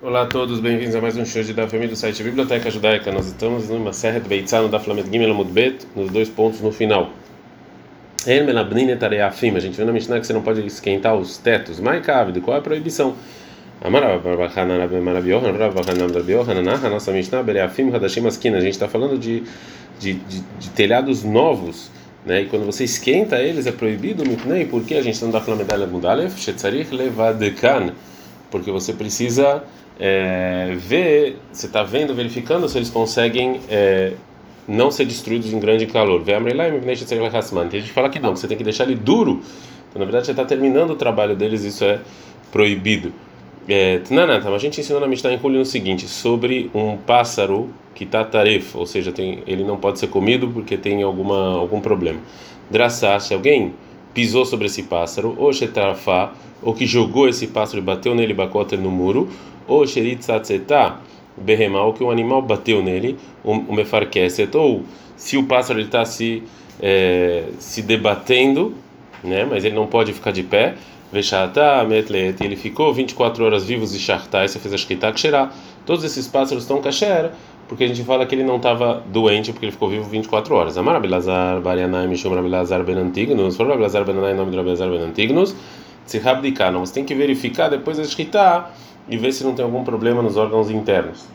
Olá a todos, bem-vindos a mais um show da família do site Biblioteca Judaica. Nós estamos numa serra de Beitzano da Flamed Gimel Mudbet, nos dois pontos no final. A gente viu na Mishnah que você não pode esquentar os tetos. Mai Kavid, qual é a proibição? A nossa Mishnah, Bereafim Hadashim Askina. A gente está falando de, de, de, de telhados novos. Né? E quando você esquenta eles é proibido, Mipnei, porque a gente não dá Flamedalha Mudalef, Shetzarich Levadekan, porque você precisa é, ver, você está vendo, verificando se eles conseguem é, não ser destruídos em grande calor. A gente fala que não, que você tem que deixar ele duro. Então, na verdade, você está terminando o trabalho deles, isso é proibido. É, Tnanata, a gente ensinou na Mishnah em Julho o seguinte, sobre um pássaro que está tarefa, ou seja, tem, ele não pode ser comido porque tem alguma, algum problema. Drassá, se alguém pisou sobre esse pássaro, ou shetarafá, ou que jogou esse pássaro e bateu nele bacoter no muro, ou sheritzatzeta, berremal, que um animal bateu nele, o mefarkeset, ou se o pássaro está se, é, se debatendo, né, mas ele não pode ficar de pé, vexata, metlet, ele ficou 24 horas vivos e chartai, você fez a shkita ksherá. Todos esses pássaros estão kasher, porque a gente fala que ele não estava doente, porque ele ficou vivo 24 horas. Amar Abelazar, Barianai, Mishum Abelazar Benantignos, for Abelazar Benanai, nome de Abelazar Benantignos, se rabdikar, não, você tem que verificar depois da shkita e ver se não tem algum problema nos órgãos internos.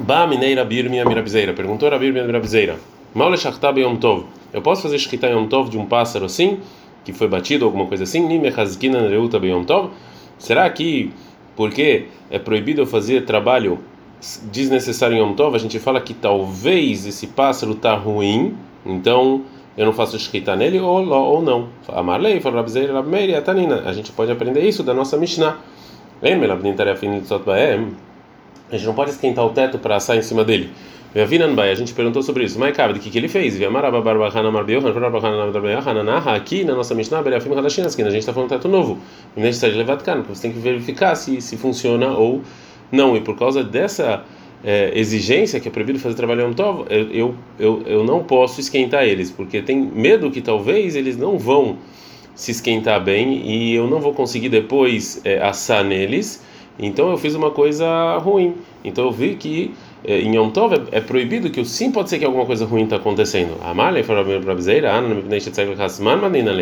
Ba mineira birmia mirabizeira. Perguntou a birmia mirabizeira. Maule shachtab yom tov. Eu posso fazer shkita yom tov de um pássaro assim, que foi batido alguma coisa assim? Ni mechazkina reuta yom tov. Será que porque é proibido fazer trabalho desnecessário em Yom Tov, a gente fala que talvez esse pássaro está ruim, então eu não faço shkita nele ou, ou não. Amarlei, Rabzeir, Rabmeir, Tanina. A gente pode aprender isso da nossa Mishnah. A gente não pode esquentar o teto para assar em cima dele. A gente perguntou sobre isso. Mas cabe, o que, que ele fez? Aqui na nossa Mishnah, a gente está falando teto novo. Você tem que verificar se, se funciona ou não. E por causa dessa é, exigência que é proibido fazer trabalho em Tov, eu, eu, eu não posso esquentar eles, porque tem medo que talvez eles não vão se esquentar bem e eu não vou conseguir depois é, assar neles. Então eu fiz uma coisa ruim. Então eu vi que é, em Yom Tov é, é, proibido que sim pode ser que alguma coisa ruim está acontecendo. Amalei falou para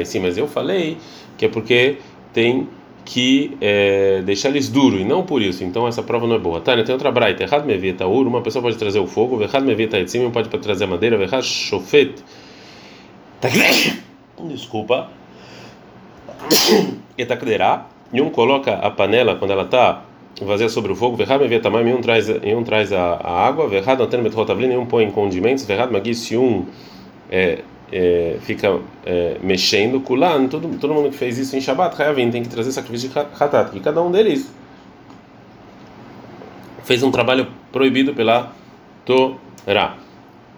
sim, mas eu falei que é porque tem que é, deixar eles duros e não por isso. Então essa prova não é boa. Tânia, tem outra braita. Errado me via taur, uma pessoa pode trazer o fogo, errado me via cima pode trazer a madeira, errado chofet. Desculpa. Etakderá. E um coloca a panela quando ela está vazia sobre o fogo, errado me via tamanho, e um traz, e um traz a, a água, errado não tem metrotablina, e um põe condimentos, errado mas se um é, é, fica é, mexendo, kulan, todo, todo mundo que fez isso em Shabbat, Hayavim, tem que trazer sacrifício de Hatat, e cada um deles fez um trabalho proibido pela Torá.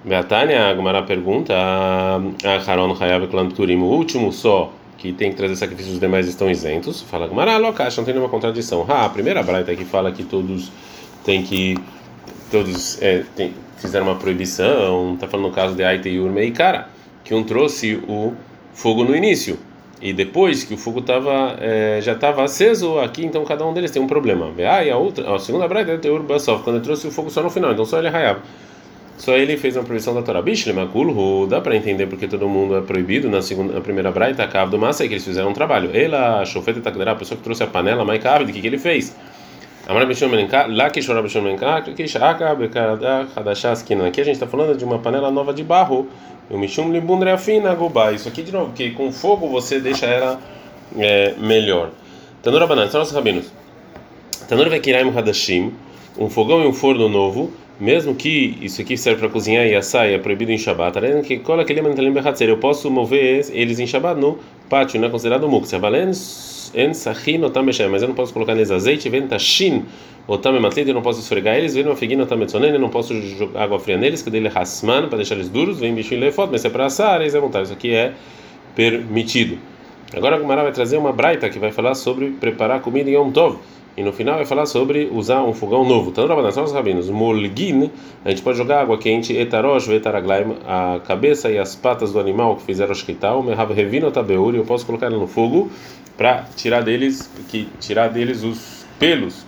Beatânia, a pergunta, a Haron Hayav Klan Turim, o último só que tem que trazer sacrifícios, os demais estão isentos. Fala Gumara, Lokash, não tem nenhuma contradição. Ah, a primeira braita que fala que todos têm que todos é, tem, fizeram uma proibição, tá falando no caso de Aite e Urme e cara que um trouxe o fogo no início e depois que o fogo tava, é, já estava aceso aqui, então cada um deles tem um problema. Ah, e a outra, a segunda braita é o Basov, quando ele trouxe o fogo só no final, então só ele raiava. Só ele fez uma proibição da Torá. Bishlemakul, dá para entender porque todo mundo é proibido na segunda, na primeira braita, a cabo do massa, é que eles fizeram um trabalho. Ela, chofeta a pessoa que trouxe a panela, mais cabe, o que, que ele fez? Aqui a gente está falando de uma panela nova de barro. O Mishum Libundreafina Gubá. Isso aqui de novo, que com fogo você deixa ela é, melhor. Tanura Banan, são nossos rabinos. Tanura Vekiraim Hadashim. Um fogão e um forno novo. Mesmo que isso aqui serve para cozinhar e assar e é proibido em Shabbat, que cola aquele eu posso mover eles em Shabbat no pátio, não é considerado muktzah. En sachin otam mas eu não posso colocar neles azeite, vem tashin otam matlit, eu não posso esfregar eles, vem figuin otam metzonen, eu não posso jogar água fria neles, que dele hasman, para deixar eles duros, vem bichinho lefot, mas é para assar, eles é vontade, isso aqui é permitido. Agora a Gumara vai trazer uma braita que vai falar sobre preparar comida em Yom Tov. E no final vai falar sobre usar um fogão novo. Então, são os rabinos. Molgin, a gente pode jogar água quente, etarosh, vetaraglaim, a cabeça e as patas do animal que fizeram shkital, mehav revino tabeuri, eu posso colocar no fogo para tirar deles, que tirar deles os pelos,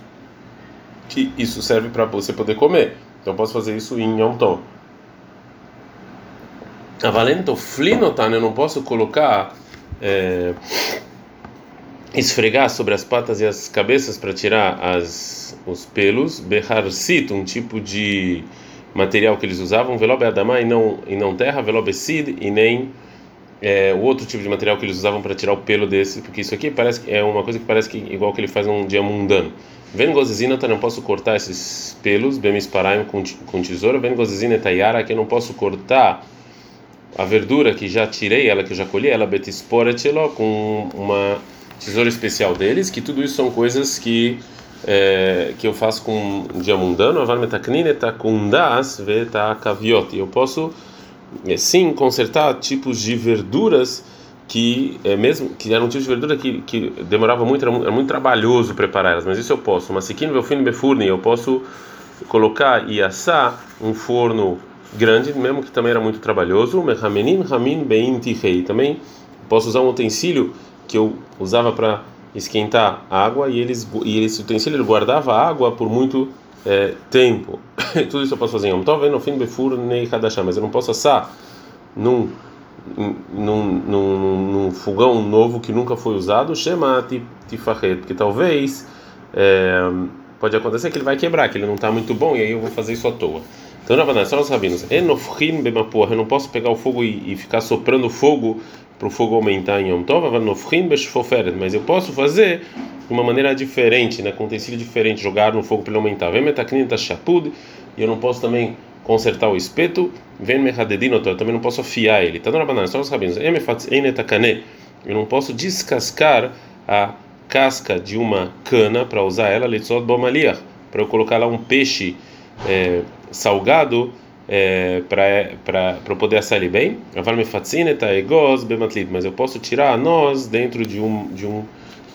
que isso serve para você poder comer. Então eu posso fazer isso em Yom Tov. A valento flinotan, eu não posso colocar, é, esfregar sobre as patas e as cabeças para tirar as, os pelos. Beharsit, um tipo de material que eles usavam, velobe adamá e não, e não terra, velobe sid e nem é, o outro tipo de material que eles usavam para tirar o pelo desse, porque isso aqui parece é uma coisa que parece que igual que ele faz num dia mundano. Vendo gozizina, eu não posso cortar esses pelos, bem com, com tesoura. Vendo gozizina tayara, que eu não posso cortar a verdura que já tirei, ela que eu já colhi, ela betisporetelo, com uma tesoura especial deles, que tudo isso são coisas que é, que eu faço com um dia mundano, avar. Eu posso é, sim consertar tipos de verduras que é mesmo que eram tipos de verdura que, que demorava muito era, muito trabalhoso preparar elas mas isso eu posso. Mas siquino velfino befurni eu posso colocar e assar um forno grande mesmo que também era muito trabalhoso. Mehamenim ramin bein tihei. Também posso usar um utensílio que eu usava para esquentar água e eles e esse utensílio guardava água por muito é, tempo. Tudo isso eu posso fazer em Yom Tov no fim befurni kadashá mas eu não posso assar num num, num, num, fogão novo que nunca foi usado, chama tifahet, porque talvez é, pode acontecer que ele vai quebrar, que ele não está muito bom e aí eu vou fazer isso à toa. Então, na só os rabinos, eu não posso pegar o fogo e, e ficar soprando fogo para o fogo aumentar em Yom Tov, mas eu posso fazer de uma maneira diferente, né, com utensílio diferente, jogar no fogo para ele aumentar. Vem e eu não posso também consertar o espeto, vem eu também não posso afiar ele. Tá na banana, só os rabinos. Eu não posso descascar a casca de uma cana para usar ela, para eu colocar lá um peixe é, salgado é, para poder assar ele bem. Mas eu posso tirar a noz dentro de um de um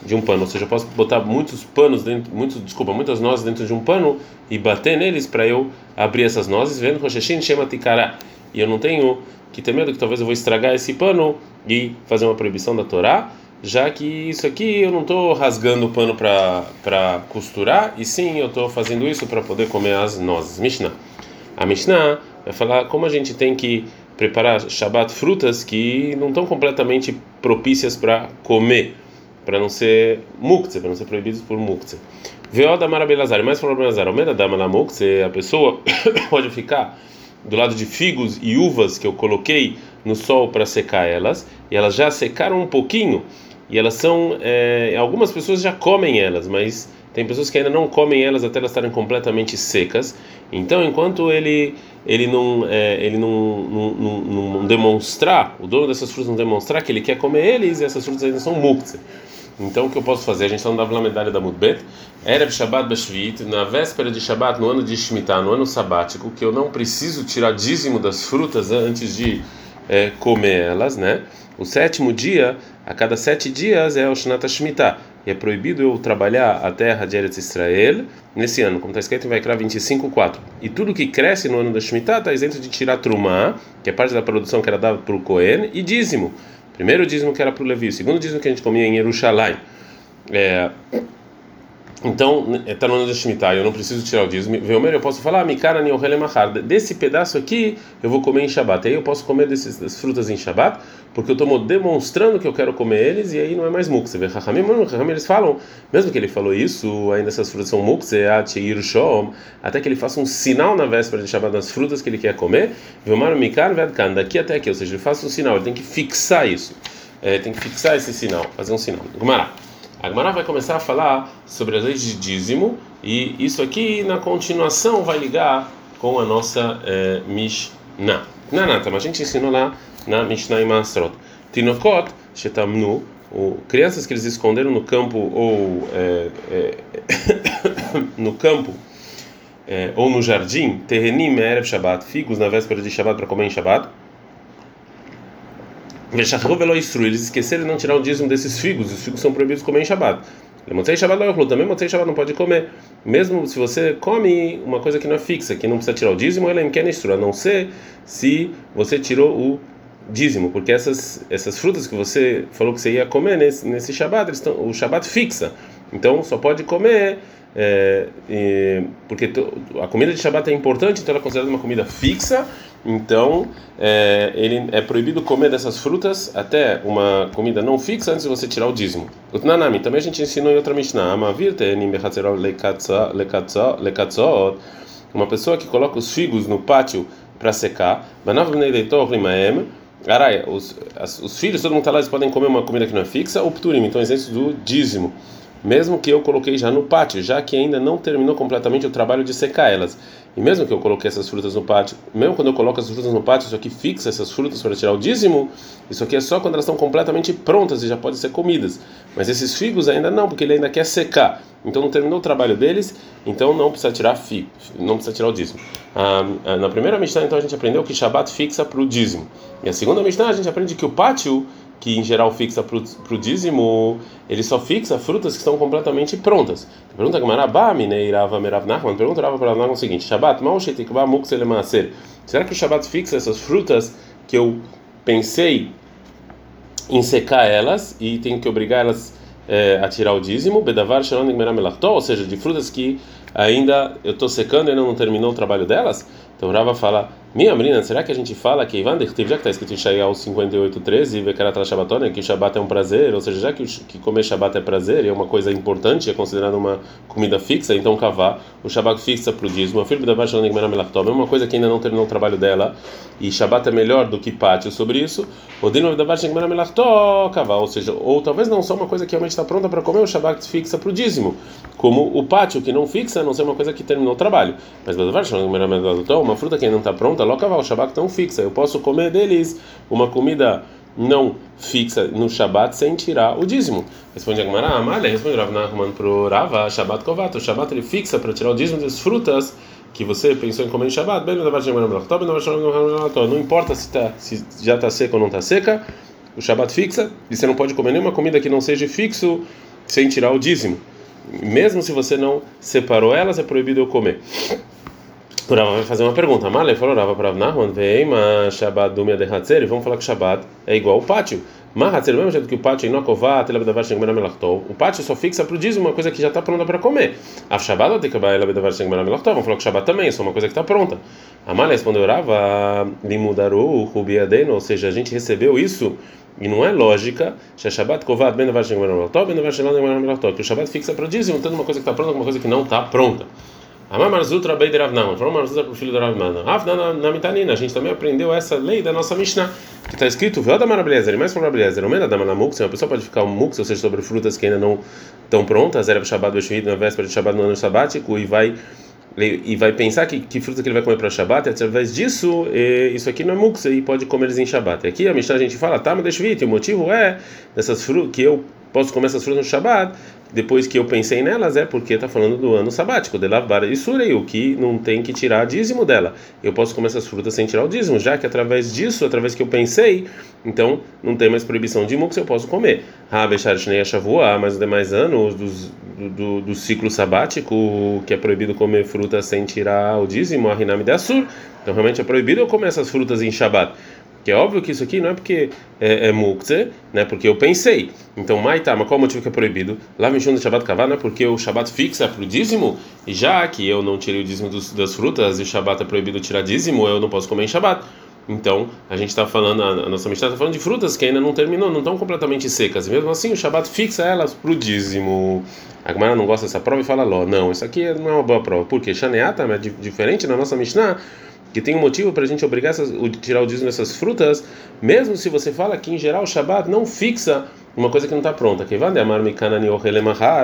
de um pano, ou seja, eu posso botar muitos panos dentro, muitos, desculpa, muitas nozes dentro de um pano e bater neles para eu abrir essas nozes, vendo chama. E eu não tenho que ter medo que talvez eu vou estragar esse pano e fazer uma proibição da Torá, já que isso aqui eu não estou rasgando o pano para costurar, e sim eu estou fazendo isso para poder comer as nozes. Mishnah. A Mishnah vai falar como a gente tem que preparar Shabbat frutas que não estão completamente propícias para comer para não ser muktzeh, para não ser proibidos por muktzeh. Veoda marabelazar, mais falou Belazar, o dama na muktzeh, a pessoa pode ficar do lado de figos e uvas que eu coloquei no sol para secar elas, e elas já secaram um pouquinho, e elas são, é, algumas pessoas já comem elas, mas tem pessoas que ainda não comem elas até elas estarem completamente secas. Então, enquanto ele ele não é, ele não, não, não, não, demonstrar, o dono dessas frutas não demonstrar que ele quer comer eles, e essas frutas ainda são muktzeh. Então o que eu posso fazer? A gente está andando na medalha da Mudbet. Erev Shabbat Bashvit, na véspera de Shabbat, no ano de Shemitah, no ano sabático, que eu não preciso tirar dízimo das frutas antes de é, comer elas, né? O sétimo dia, a cada sete dias, é o Shnata Shemitah. E é proibido eu trabalhar a terra de Eretz Israel nesse ano, como está escrito em Vaikra 25.4. E tudo que cresce no ano da Shemitah está isento de tirar Trumá, que é parte da produção que era dada para o Cohen, e dízimo. Primeiro dízimo que era para o Levi, o segundo dízimo que a gente comia em Jerusalém. É, então, está no ano da Shemitah, eu não preciso tirar o dízimo. Veomer, eu posso falar, Mikara Niohelemachar, desse pedaço aqui eu vou comer em Shabat. Aí eu posso comer dessas frutas em Shabat, porque eu estou demonstrando que eu quero comer eles, e aí não é mais muk. Você vê, Chachamim, eles falam, mesmo que ele falou isso, ainda essas frutas são muk, até que ele faça um sinal na véspera de Shabat das frutas que ele quer comer. Veomer, Mikar Vedkan, daqui até aqui, ou seja, ele faça um sinal, ele tem que fixar isso. É, tem que fixar esse sinal, fazer um sinal. Gumará. A Gemara vai começar a falar sobre as leis de dízimo e isso aqui na continuação vai ligar com a nossa é, Mishnah. Nanata, mas a gente ensinou lá na Mishnah e Masrot. Tinokot, shetamnu, crianças que eles esconderam no campo ou é, é, no campo é, ou no jardim, terrenim erev Shabbat, figos na véspera de Shabbat para comer em Shabbat eles esqueceram de não tirar o dízimo desses figos, os figos são proibidos de comer em Shabbat. Motzei Shabbat não também Motzei Shabbat não pode comer. Mesmo se você come uma coisa que não é fixa, que não precisa tirar o dízimo, ela é a não ser se você tirou o dízimo, porque essas essas frutas que você falou que você ia comer nesse nesse Shabbat, estão, o Shabbat fixa. Então só pode comer é, porque a comida de Shabat é importante, então ela é considerada uma comida fixa. Então é, ele é proibido comer dessas frutas até uma comida não fixa antes de você tirar o dízimo. O Tnanami também a gente ensinou em outra Mishnah. Uma pessoa que coloca os figos no pátio para secar. Os, os filhos, todo mundo está lá, eles podem comer uma comida que não é fixa, ou pturim, então exemplo do dízimo mesmo que eu coloquei já no pátio, já que ainda não terminou completamente o trabalho de secar elas. E mesmo que eu coloquei essas frutas no pátio, mesmo quando eu coloco as frutas no pátio, isso aqui fixa essas frutas para tirar o dízimo, isso aqui é só quando elas estão completamente prontas e já podem ser comidas. Mas esses figos ainda não, porque ele ainda quer secar. Então não terminou o trabalho deles, então não precisa tirar figo, não precisa tirar o dízimo. Ah, ah, na primeira Mishnah, então a gente aprendeu que Shabat fixa para o dízimo. E a segunda Mishnah a gente aprende que o pátio que em geral fixa para o dízimo, ele só fixa frutas que estão completamente prontas. Pergunta que Marabá, Mineirava, Merav Nachman, pergunta para Rav o seguinte: Shabat, mal shetikba muksele maaser. Será que o Shabat fixa essas frutas que eu pensei em secar elas e tenho que obrigar elas é, a tirar o dízimo? Bedavar shalom ou seja, de frutas que ainda eu estou secando e ainda não terminou o trabalho delas? Então Rava fala, minha menina, será que a gente fala que Ivan já que está escrito em Shaial 58:13, Vekarat Shabbatona, que Shabbat é um prazer, ou seja, já que, que comer Shabbat é prazer, é uma coisa importante, é considerado uma comida fixa, então cavar o Shabbat fixa para o dízimo, a filha da Baixa é uma coisa que ainda não terminou o trabalho dela, e Shabbat é melhor do que pátio sobre isso, o Dino da Baixa cavar, ou seja, ou talvez não só uma coisa que realmente está pronta para comer o Shabbat fixa para o dízimo, como o pátio que não fixa, a não ser uma coisa que terminou o trabalho. Mas uma fruta que ainda não está pronta, locaval, o Shabbat tão fixa. Eu posso comer deles uma comida não fixa no Shabat sem tirar o dízimo. Responde a Gemara, Amália, responde Rav Nachman pro Rava, Shabat Kovat, o Shabat ele fixa para tirar o dízimo das frutas que você pensou em comer em Shabat, não importa se, tá, se já está seca ou não está seca, o Shabat fixa, e você não pode comer nenhuma comida que não seja fixo sem tirar o dízimo. Mesmo se você não separou elas, é proibido eu comer. O Rava vai fazer uma pergunta. Malé falou Rava para Avnahman, veima Shabbat dumia de Hatzer, vamos falar que Shabbat é igual ao pátio. Mas Hatzer, mesmo jeito que o pátio é inokovat, o pátio só fixa para o dízimo uma coisa que já está pronta para comer. A Shabbat tem que vamos falar que Shabbat também é só uma coisa que está pronta. A Malé respondeu Rava, limudaru, rubiadeno, ou seja, a gente recebeu isso e não é lógica, que o Shabbat fixa para o dízimo, tanto uma coisa que está pronta como uma coisa que não está pronta. Amar Marzutra Beit Ravnam, falou Marzutra para o filho do Ravnam. Avna na mitanina, a gente também aprendeu essa lei da nossa Mishnah, que está escrito, Vela da Marabilhezer, mais para Marabilhezer, o Mena da Manamux, uma pessoa pode ficar um mux, ou seja, sobre frutas que ainda não estão prontas, era Shabbat Beshvit, na véspera de Shabbat no ano sabático, e vai e vai pensar que, que fruta que ele vai comer para Shabbat, e através disso, e, isso aqui não é mux, e pode comer eles em Shabbat. E aqui a Mishnah a gente fala, tá, mas e o motivo é dessas frutas que eu posso comer essas frutas no Shabbat, depois que eu pensei nelas, é porque está falando do ano sabático, de lavar e surei, o que não tem que tirar dízimo dela. Eu posso comer essas frutas sem tirar o dízimo, já que através disso, através que eu pensei, então não tem mais proibição de mux, eu posso comer. Rabechar Shnei Shavua, mas os demais anos dos, do, do, ciclo sabático, que é proibido comer frutas sem tirar o dízimo, a Rinami de Assur, então realmente é proibido eu comer essas frutas em Shabbat. Que é óbvio que isso aqui não é porque é, é mukze, né? Porque eu pensei. Então, maitá, mas qual o motivo que é proibido? Lá Mishun do Shabbat Kavá, não é porque o Shabbat fixa para o dízimo, e já que eu não tirei o dízimo dos, das frutas e o Shabbat é proibido tirar dízimo, eu não posso comer em Shabbat. Então, a gente está falando, a, nossa Mishnah está falando de frutas que ainda não terminou, não estão completamente secas. E mesmo assim, o Shabbat fixa elas para o dízimo. A Gemara não gosta dessa prova e fala, Ló, não, isso aqui não é uma boa prova. Por quê? Shaneata é diferente na nossa Mishnah que tem um motivo para a gente obrigar essas, tirar o dízimo dessas frutas, mesmo se você fala que em geral o Shabat não fixa uma coisa que não está pronta.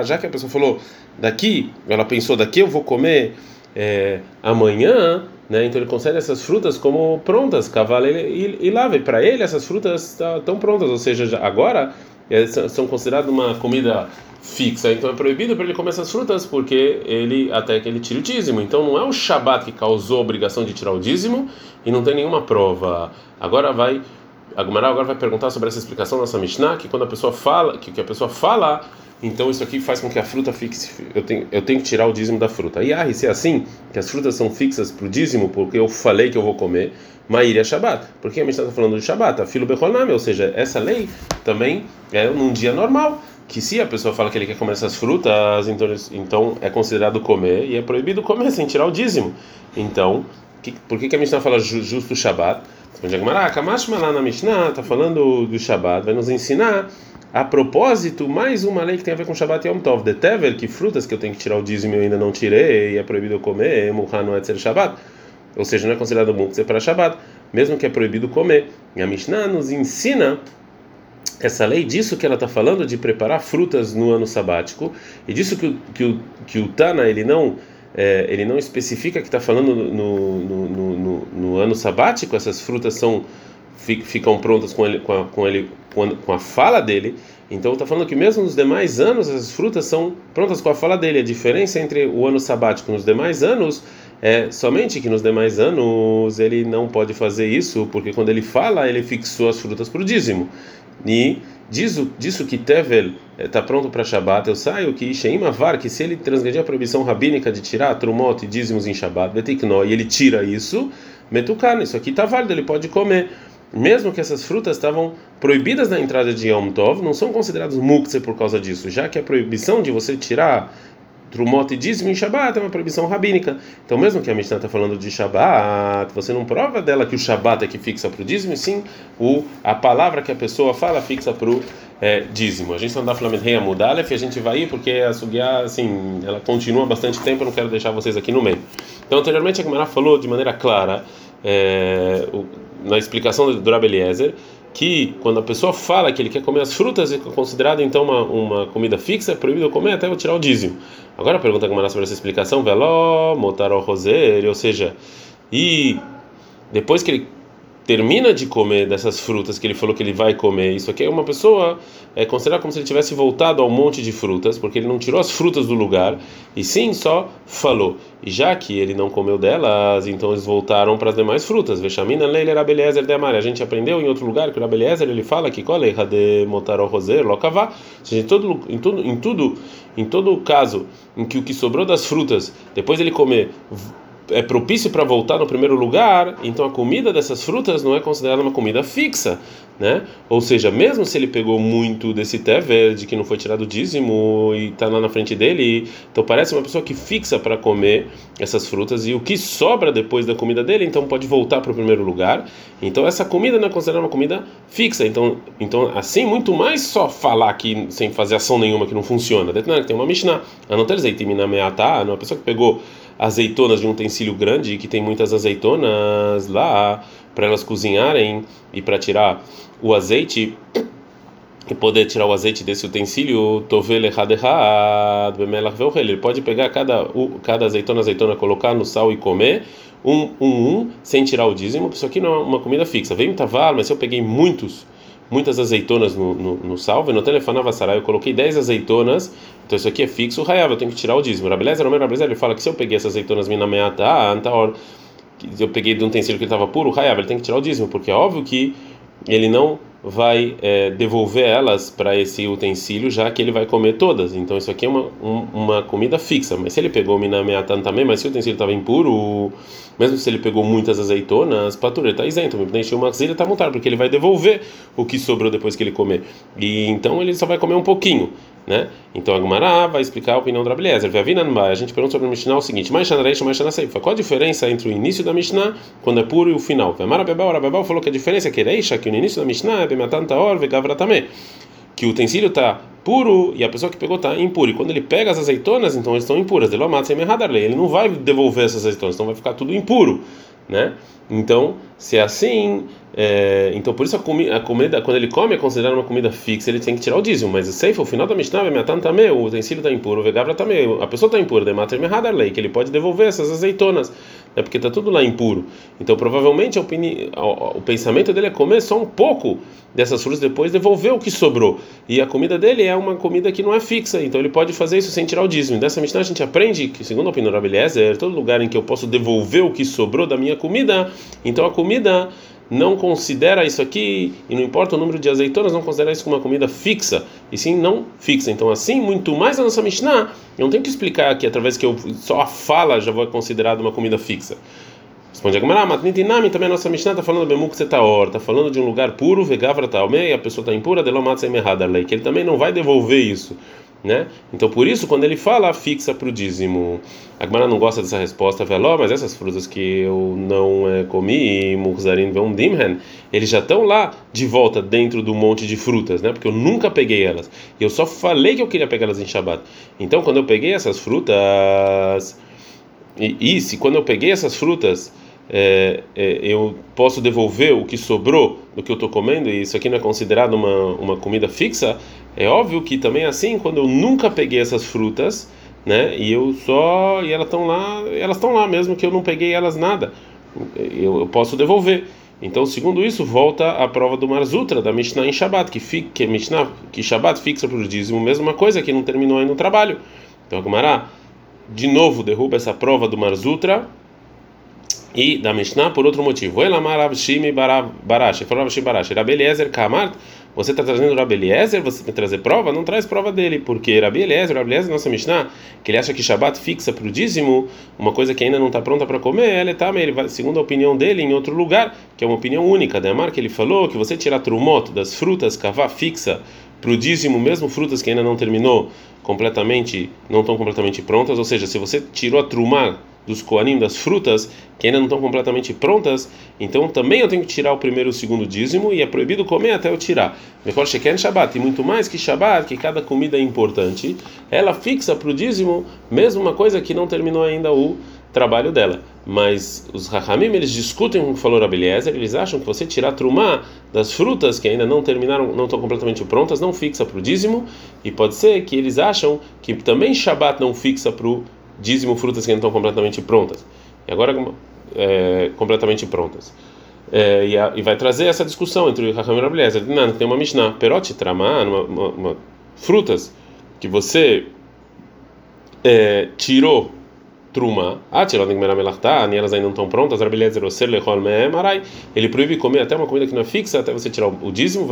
Já que a pessoa falou daqui, ela pensou daqui eu vou comer é, amanhã, né? Então ele concede essas frutas como prontas, cavalo e, e, e lave. Para ele essas frutas estão tá, prontas, ou seja, agora é, são consideradas uma comida fixa, então é proibido para ele comer essas frutas porque ele até que ele tire o dízimo. Então não é o Shabat que causou a obrigação de tirar o dízimo e não tem nenhuma prova. Agora vai a agora vai perguntar sobre essa explicação da nossa Mishnah, que quando a pessoa fala, que, que a pessoa fala, então isso aqui faz com que a fruta fixe, eu tenho, eu tenho que tirar o dízimo da fruta. E ah, se é assim, que as frutas são fixas para o dízimo, porque eu falei que eu vou comer, Maíra Shabbat. Porque a Mishnah está falando de Shabbat, a filo Becholname, ou seja, essa lei também é num dia normal que se a pessoa fala que ele quer comer essas frutas, então, então é considerado comer e é proibido comer sem tirar o dízimo. Então, que, por que, que a Mishnah fala justo o Shabat? Responde a Gemara, Kamashma lá na Mishnah está falando do Shabat, vai nos ensinar a propósito mais uma lei que tem a ver com Shabat e Yom Tov, de Tever, que frutas que eu tenho que tirar o dízimo eu ainda não tirei e é proibido comer, Muhan não é ser Shabat, ou seja, não é considerado Muktzeh para Shabat, mesmo que é proibido comer. E a Mishnah nos ensina essa lei disso que ela está falando de preparar frutas no ano sabático e disso que, que, o, que o Tana ele não é, ele não especifica que está falando no no, no, no, no, ano sabático essas frutas são ficam prontas com ele com a, com ele com a fala dele então está falando que mesmo nos demais anos essas frutas são prontas com a fala dele. A diferença entre o ano sabático nos demais anos é somente que nos demais anos ele não pode fazer isso porque quando ele fala ele fixou as frutas para o dízimo e diz, disso que Tevel está eh, pronto para Shabat, eu saio que Sheim Avar, que se ele transgredir a proibição rabínica de tirar trumot e dízimos em Shabat, Betikno, e ele tira isso, Metukan, isso aqui está válido, ele pode comer. Mesmo que essas frutas estavam proibidas na entrada de Yom Tov, não são considerados muktzeh por causa disso, já que a proibição de você tirar Trumot e dízimo em Shabat é uma proibição rabínica. Então, mesmo que a Mishnah está falando de Shabat, você não prova dela que o Shabat é que fixa para o dízimo, sim o, a palavra que a pessoa fala fixa para o é, dízimo. A gente não dá falando Rei Amudalef e a gente vai ir porque a Sugiá, assim, ela continua bastante tempo, eu não quero deixar vocês aqui no meio. Então, anteriormente a Gemara falou de maneira clara, é, o, na explicação do Rabeliezer, que quando a pessoa fala que ele quer comer as frutas, é considerado então uma, uma comida fixa, é proibido comer até eu tirar o dízimo. Agora a pergunta que eu sobre essa explicação, veló, motaró roser, ou seja, e depois que ele termina de comer dessas frutas que ele falou que ele vai comer, isso aqui é uma pessoa é considerada como se ele tivesse voltado ao monte de frutas, porque ele não tirou as frutas do lugar, e sim só falou. E já que ele não comeu delas, então eles voltaram para as demais frutas. Vexamina leile rabeliezer de amar. A gente aprendeu em outro lugar que o rabeliezer ele fala que qual é de motaró roser locavá. Em todo em tudo em tudo em todo caso em que o que sobrou das frutas, depois ele comer é propício para voltar no primeiro lugar, então a comida dessas frutas não é considerada uma comida fixa, né? Ou seja, mesmo se ele pegou muito desse té verde que não foi tirado o dízimo e está lá na frente dele, então parece uma pessoa que fixa para comer essas frutas e o que sobra depois da comida dele, então pode voltar para o primeiro lugar. Então essa comida não é considerada uma comida fixa. Então, então assim muito mais só falar que sem fazer ação nenhuma que não funciona. Tem uma Mishnah, anotar zeitimina meata, uma pessoa que pegou azeitonas de um utensílio grande que tem muitas azeitonas lá para elas cozinharem e para tirar o azeite e poder tirar o azeite desse utensílio, ele pode pegar cada cada azeitona azeitona colocar no sal e comer um um, um sem tirar o dízimo, isso aqui não é uma comida fixa. Vem tavar, mas se eu peguei muitos muitas azeitonas no, no, no salve, no telefone eu coloquei 10 azeitonas, então isso aqui é fixo, Rayav, eu tenho que tirar o dízimo. Rabeleza, o Rabeleza, ele fala que se eu peguei essas azeitonas minameata, ah, antaor, eu peguei de um utensílio que estava puro, Rayav, ele tem que tirar o dízimo, porque é óbvio que ele não vai é, devolver elas para esse utensílio, já que ele vai comer todas. Então isso aqui é uma, um, uma comida fixa. Mas se ele pegou minameatan também, mas se o utensílio estava impuro, mesmo se ele pegou muitas azeitonas, patura está isento. O maxila está montado, porque ele vai devolver o que sobrou depois que ele comer. E então ele só vai comer um pouquinho. Né? Então a Gemara vai explicar a opinião do Rabeliezer. A gente pergunta sobre o Mishnah o seguinte: mais Qual a diferença entre o início da Mishnah, quando é puro, e o final? A Bebel falou que a diferença é que Reisha, que no início da Mishnah é Bematanta que o utensílio está puro e a pessoa que pegou está impura. E quando ele pega as azeitonas, então eles estão impuras. Ele não vai devolver essas azeitonas, então vai ficar tudo impuro. Né? Então, se é assim, é, então por isso a, comi a, comida, quando ele come, é considerada uma comida fixa, ele tem que tirar o dízimo. Mas o seifa, o final da Mishnah, é o utensílio está impuro, o vegavra também, a pessoa está impura, demater lei, que ele pode devolver essas azeitonas, é porque está tudo lá impuro. Então provavelmente a o, pensamento dele é comer só um pouco dessas frutas, depois devolver o que sobrou. E a comida dele é uma comida que não é fixa, então ele pode fazer isso sem tirar o dízimo. Dessa Mishnah a gente aprende que, segundo a opinião do Abeliezer, todo lugar em que eu posso devolver o que sobrou da minha comida, então a comida não considera isso aqui, e não importa o número de azeitonas, não considera isso como uma comida fixa, e sim não fixa. Então, assim, muito mais a nossa Mishnah, eu não tenho que explicar aqui através que eu, só a fala já foi considerada uma comida fixa. Responde a Gemara, Matnitinami, também a nossa Mishnah está falando Bemuk Zetaor, está falando de um lugar puro, Vegavra Talme, e a pessoa está impura, Delomatzem errada lei, que ele também não vai devolver isso. Né? Então por isso quando ele fala fixa para o dízimo, a Gemara não gosta dessa resposta, veló, mas essas frutas que eu não é, comi, Muzarin Dimhen, eles já estão lá de volta dentro do monte de frutas, né? Porque eu nunca peguei elas. Eu só falei que eu queria pegar elas em Shabat. Então quando eu peguei essas frutas e, e se quando eu peguei essas frutas é, é, eu posso devolver o que sobrou do que eu estou comendo e isso aqui não é considerado uma, uma comida fixa, é óbvio que também é assim quando eu nunca peguei essas frutas, né? E eu só e elas estão lá, elas estão lá mesmo que eu não peguei elas nada, eu, eu, posso devolver. Então, segundo isso, volta a prova do Marzutra da Mishnah em Shabbat, que fica que Mishnah que Shabbat fixa para o dízimo, mesma coisa que não terminou aí no trabalho. Então, a Gemara de novo derruba essa prova do Marzutra e da Mishnah por outro motivo. Elamar Rav Shimi Barash, falou Rav Shimi Barash, Rabi Eliezer Kamart, você está trazendo Rabi Eliezer, você tem trazer prova? Não traz prova dele, porque Rabi Eliezer, Rabi Eliezer, nossa Mishnah, que ele acha que Shabbat fixa para o dízimo, uma coisa que ainda não está pronta para comer, ele está, ele vai, segundo a opinião dele, em outro lugar, que é uma opinião única, da Amar, que ele falou que você tirar trumot das frutas, cavá fixa para o dízimo, mesmo frutas que ainda não terminou completamente, não estão completamente prontas, ou seja, se você tirou a trumar dos coanim, das frutas, que ainda não estão completamente prontas, então também eu tenho que tirar o primeiro e o segundo dízimo, e é proibido comer até eu tirar. Melhor Sheken Shabbat, e muito mais que Shabbat, que cada comida é importante, ela fixa para o dízimo, mesmo uma coisa que não terminou ainda o trabalho dela. Mas os Rahamim, eles discutem com o falou Abeliezer, eles acham que você tirar trumá das frutas que ainda não terminaram, não estão completamente prontas, não fixa para o dízimo, e pode ser que eles acham que também Shabat não fixa para o dízimo frutas que ainda estão completamente prontas. E agora é, completamente prontas. É, e, a, e, vai trazer essa discussão entre o Raham e Rabeliezer. Não, tem uma Mishnah, perote tramá, uma, uma, uma, frutas que você é, tirou truma, ah, e elas ainda não estão prontas, ele proíbe comer até uma comida que não é fixa, até você tirar o dízimo,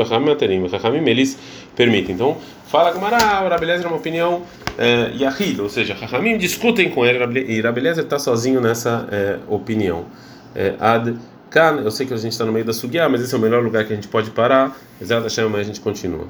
eles permitem. Então, fala Gamara, o Rabeliezer é uma opinião é, Yahid, ou seja, Rahamim discutem com ele e Rabelezer está sozinho nessa é, opinião. É, ad Kan, eu sei que a gente está no meio da Sugiá, mas esse é o melhor lugar que a gente pode parar. Exato, a gente continua.